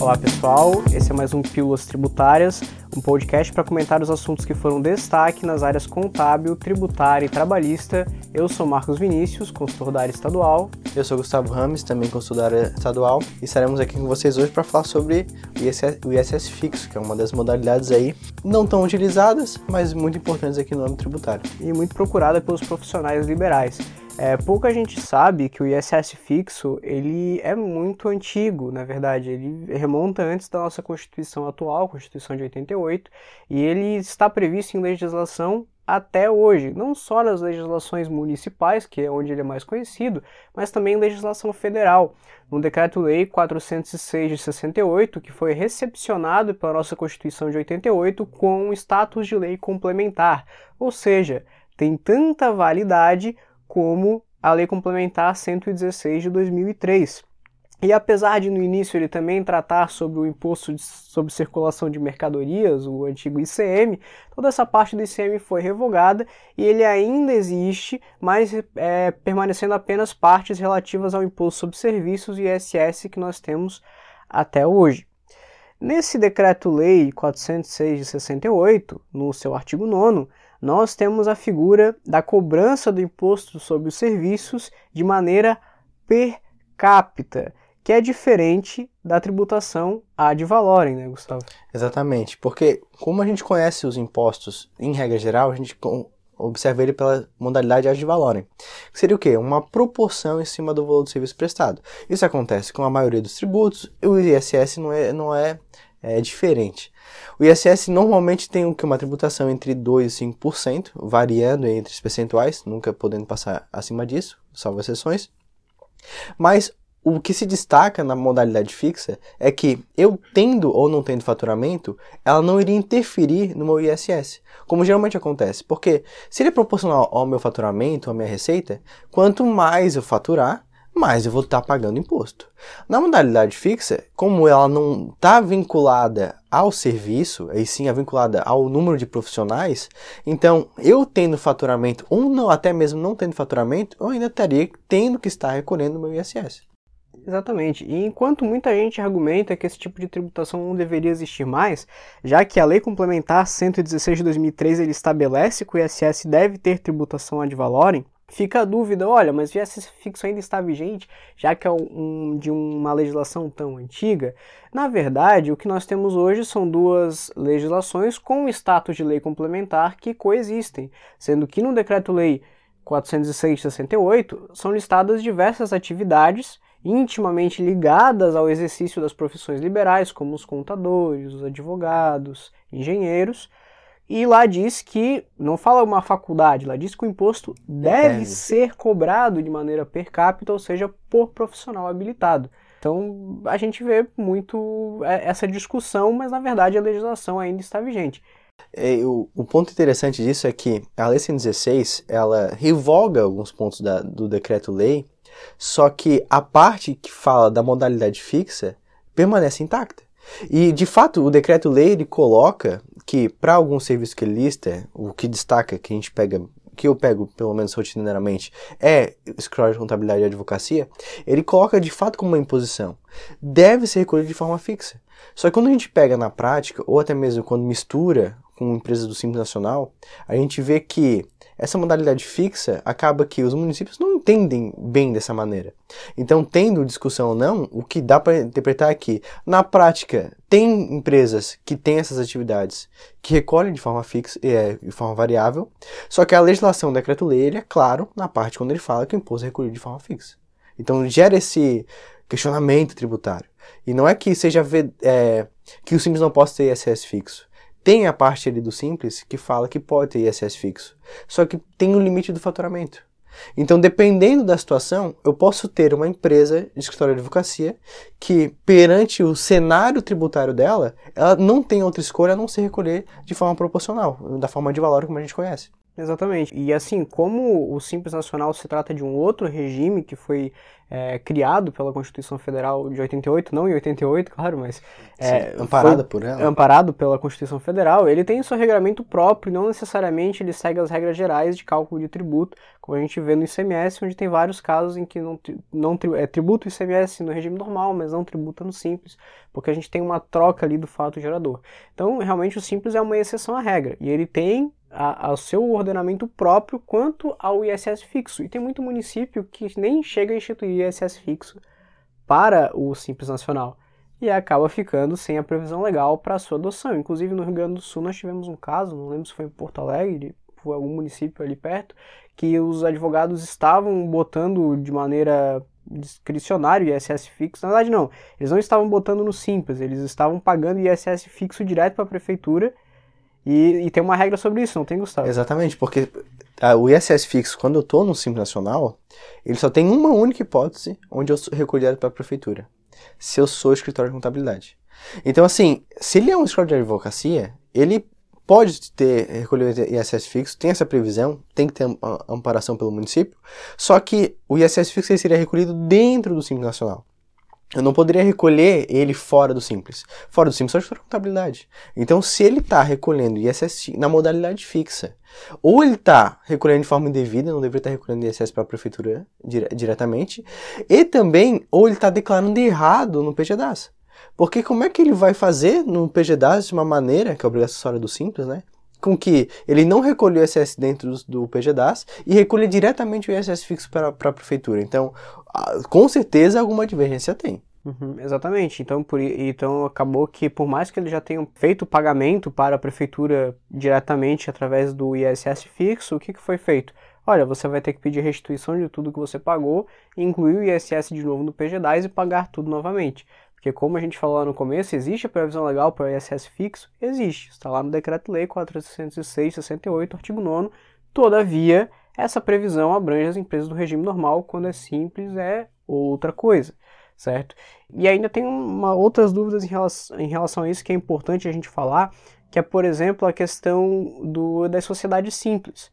Olá pessoal, esse é mais um Pílulas Tributárias, um podcast para comentar os assuntos que foram destaque nas áreas contábil, tributária e trabalhista. Eu sou Marcos Vinícius, consultor da área estadual. Eu sou Gustavo Rames, também consultor da área estadual, e estaremos aqui com vocês hoje para falar sobre o ISS, o ISS fixo, que é uma das modalidades aí não tão utilizadas, mas muito importantes aqui no âmbito tributário. E muito procurada pelos profissionais liberais. É, pouca gente sabe que o ISS fixo ele é muito antigo, na verdade. Ele remonta antes da nossa Constituição atual, Constituição de 88, e ele está previsto em legislação até hoje, não só nas legislações municipais, que é onde ele é mais conhecido, mas também em legislação federal. No Decreto-Lei 406 de 68, que foi recepcionado pela nossa Constituição de 88 com status de lei complementar, ou seja, tem tanta validade como a Lei Complementar 116 de 2003. E apesar de no início ele também tratar sobre o imposto de, sobre circulação de mercadorias, o antigo ICM, toda essa parte do ICM foi revogada e ele ainda existe, mas é, permanecendo apenas partes relativas ao imposto sobre serviços e ISS que nós temos até hoje. Nesse decreto-lei 406 de 68, no seu artigo 9 nós temos a figura da cobrança do imposto sobre os serviços de maneira per capita, que é diferente da tributação ad valorem, né, Gustavo? Exatamente, porque como a gente conhece os impostos em regra geral, a gente observa ele pela modalidade ad valorem. Que seria o quê? Uma proporção em cima do valor do serviço prestado. Isso acontece com a maioria dos tributos, e o ISS não é, não é é diferente. O ISS normalmente tem uma tributação entre 2% e 5%, variando entre os percentuais, nunca podendo passar acima disso, salvo exceções. Mas o que se destaca na modalidade fixa é que eu tendo ou não tendo faturamento, ela não iria interferir no meu ISS, como geralmente acontece. Porque se ele é proporcional ao meu faturamento, à minha receita, quanto mais eu faturar, mais eu vou estar pagando imposto. Na modalidade fixa, como ela não está vinculada ao serviço, e sim é vinculada ao número de profissionais, então eu tendo faturamento ou não, até mesmo não tendo faturamento, eu ainda estaria tendo que estar recolhendo o meu ISS. Exatamente. E enquanto muita gente argumenta que esse tipo de tributação não deveria existir mais, já que a Lei Complementar 116 de 2003 ele estabelece que o ISS deve ter tributação ad valorem, Fica a dúvida, olha, mas o ISS fixo ainda está vigente, já que é um, de uma legislação tão antiga? Na verdade, o que nós temos hoje são duas legislações com status de lei complementar que coexistem, sendo que no Decreto-Lei 406 de 68 são listadas diversas atividades intimamente ligadas ao exercício das profissões liberais, como os contadores, os advogados, engenheiros, e lá diz que, não fala uma faculdade, lá diz que o imposto deve, deve ser cobrado de maneira per capita, ou seja, por profissional habilitado. Então a gente vê muito é, essa discussão, mas na verdade a legislação ainda está vigente. É, o, o, ponto interessante disso é que a Lei 116 ela revoga alguns pontos da, do decreto-lei, só que a parte que fala da modalidade fixa permanece intacta. E de fato o decreto-lei ele coloca que para algum serviço que ele lista, o que destaca, que a gente pega, que eu pego pelo menos rotineiramente, é escritório de contabilidade e advocacia, ele coloca de fato como uma imposição. Deve ser recolhido de forma fixa. Só que quando a gente pega na prática, ou até mesmo quando mistura com empresas do Simples Nacional, a gente vê que essa modalidade fixa acaba que os municípios não entendem bem dessa maneira. Então, tendo discussão ou não, o que dá para interpretar é que, na prática, tem empresas que têm essas atividades que recolhem de forma fixa, é, de forma variável, só que a legislação, o decreto-lei, ele é claro na parte quando ele fala que o imposto é recolhido de forma fixa. Então, gera esse questionamento tributário. E não é que seja é, que o Simples não possa ter ISS fixo. Tem a parte ali do simples que fala que pode ter ISS fixo, só que tem um limite do faturamento. Então, dependendo da situação, eu posso ter uma empresa de escritório de advocacia que, perante o cenário tributário dela, ela não tem outra escolha a não se recolher de forma proporcional, da forma de valor como a gente conhece. Exatamente. E assim, como o Simples Nacional se trata de um outro regime que foi é, criado pela Constituição Federal de 88, não em 88, claro, mas é, Sim, amparado por ela. Amparado pela Constituição Federal, ele tem seu regramento próprio, não necessariamente ele segue as regras gerais de cálculo de tributo, como a gente vê no ICMS, onde tem vários casos em que não, não é, tributa o ICMS no regime normal, mas não tributa no Simples, porque a gente tem uma troca ali do fato gerador. Então, realmente, o Simples é uma exceção à regra, e ele tem ao seu ordenamento próprio quanto ao ISS fixo. E tem muito município que nem chega a instituir ISS fixo para o Simples Nacional e acaba ficando sem a previsão legal para sua adoção. Inclusive no Rio Grande do Sul nós tivemos um caso, não lembro se foi em Porto Alegre, foi algum município ali perto, que os advogados estavam botando de maneira discricionária o ISS fixo. Na verdade não, eles não estavam botando no Simples, eles estavam pagando ISS fixo direto para a prefeitura e, e, tem uma regra sobre isso, não tem, Gustavo? Exatamente, porque a, o ISS fixo, quando eu estou no Simples Nacional, ele só tem uma única hipótese onde eu sou recolhido para a prefeitura. Se eu sou escritório de contabilidade. Então, assim, se ele é um escritório de advocacia, ele pode ter recolhido ISS fixo, tem essa previsão, tem que ter amparação pelo município, só que o ISS fixo seria recolhido dentro do Simples Nacional. Eu não poderia recolher ele fora do Simples. Fora do Simples, só de contabilidade. Então, se ele está recolhendo ISS na modalidade fixa, ou ele está recolhendo de forma indevida, não deveria estar tá recolhendo ISS para a prefeitura dire diretamente, e também, ou ele está declarando errado no PGDAS. Porque como é que ele vai fazer no PGDAS de uma maneira, que é obrigatória do Simples, né? Com que ele não recolheu o ISS dentro do, do PGDAS e recolhe diretamente o ISS fixo para, a prefeitura. Então, com certeza alguma divergência tem. Uhum, exatamente. Então, por, então acabou que por mais que eles já tenham feito o pagamento para a prefeitura diretamente através do ISS fixo, o que, que foi feito? Olha, você vai ter que pedir restituição de tudo que você pagou, incluir o ISS de novo no PGDAS e pagar tudo novamente. Porque como a gente falou lá no começo, existe a previsão legal para o ISS fixo? Existe. Está lá no Decreto-Lei 406-68, artigo 9 Todavia, essa previsão abrange as empresas do regime normal, quando é simples é outra coisa, certo? E ainda tem uma, outras dúvidas em relação, em relação a isso que é importante a gente falar, que é, por exemplo, a questão do, das sociedades simples.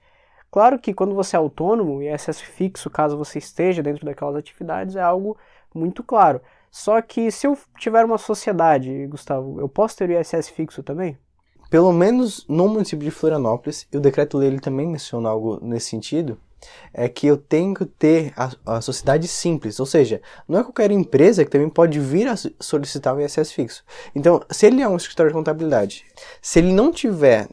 Claro que quando você é autônomo e ISS fixo, caso você esteja dentro daquelas atividades, é algo muito claro. Só que se eu tiver uma sociedade, Gustavo, eu posso ter o ISS fixo também? Pelo menos no município de Florianópolis, e o decreto-lei também menciona algo nesse sentido, é que eu tenho que ter a, a, sociedade simples, ou seja, não é qualquer empresa que também pode vir a solicitar o ISS fixo. Então, se ele é um escritório de contabilidade, se ele não tiver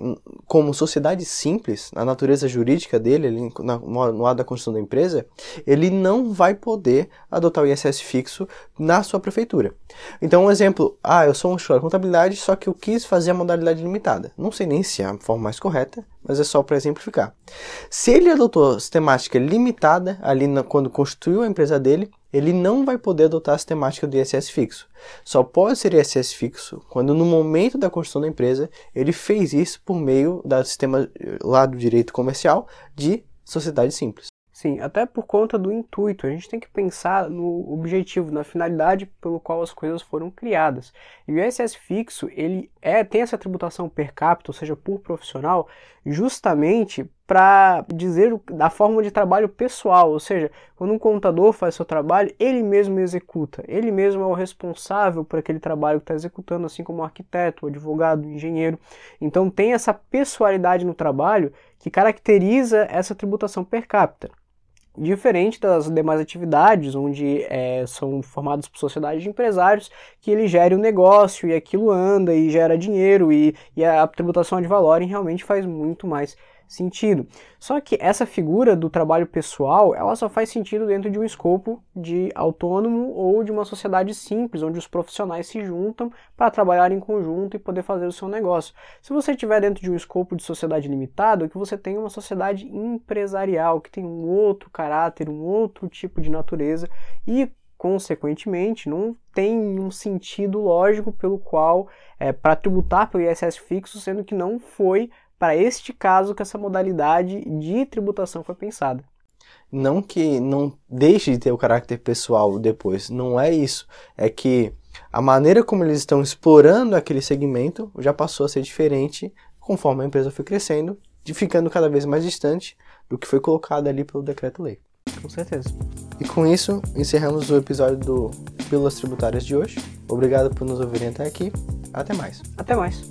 como sociedade simples, na natureza jurídica dele, ali, na, no lado da construção da empresa, ele não vai poder adotar o ISS fixo na sua prefeitura. Então, um exemplo, ah, eu sou um escritório de contabilidade, só que eu quis fazer a modalidade limitada. Não sei nem se é a forma mais correta, mas é só para exemplificar. Se ele adotou sistemática limitada ali na, quando constituiu a empresa dele, ele não vai poder adotar a sistemática do ISS fixo. Só pode ser ISS fixo quando no momento da construção da empresa ele fez isso por meio do sistema lá do direito comercial de sociedade simples. Sim, até por conta do intuito. A gente tem que pensar no objetivo, na finalidade pelo qual as coisas foram criadas. E o ISS fixo, ele é tem essa tributação per capita, ou seja, por profissional, justamente para dizer da forma de trabalho pessoal, ou seja, quando um contador faz seu trabalho, ele mesmo executa, ele mesmo é o responsável por aquele trabalho que está executando, assim como o arquiteto, o advogado, o engenheiro. Então tem essa pessoalidade no trabalho que caracteriza essa tributação per capita. Diferente das demais atividades, onde é, são formados por sociedades de empresários, que ele gere um negócio e aquilo anda e gera dinheiro e, e a tributação de valor realmente faz muito mais sentido. Só que essa figura do trabalho pessoal, ela só faz sentido dentro de um escopo de autônomo ou de uma sociedade simples, onde os profissionais se juntam para trabalhar em conjunto e poder fazer o seu negócio. Se você estiver dentro de um escopo de sociedade limitado, é que você tem uma sociedade empresarial, que tem um outro caráter, um outro tipo de natureza e consequentemente, não tem um sentido lógico pelo qual, é, para tributar pelo ISS fixo, sendo que não foi para este caso que essa modalidade de tributação foi pensada. Não que não deixe de ter o caráter pessoal depois, não é isso. É que a maneira como eles estão explorando aquele segmento já passou a ser diferente conforme a empresa foi crescendo de ficando cada vez mais distante do que foi colocado ali pelo decreto-lei. Com certeza. E com isso, encerramos o episódio do Pílulas Tributárias de hoje. Obrigado por nos ouvirem até aqui. Até mais. Até mais.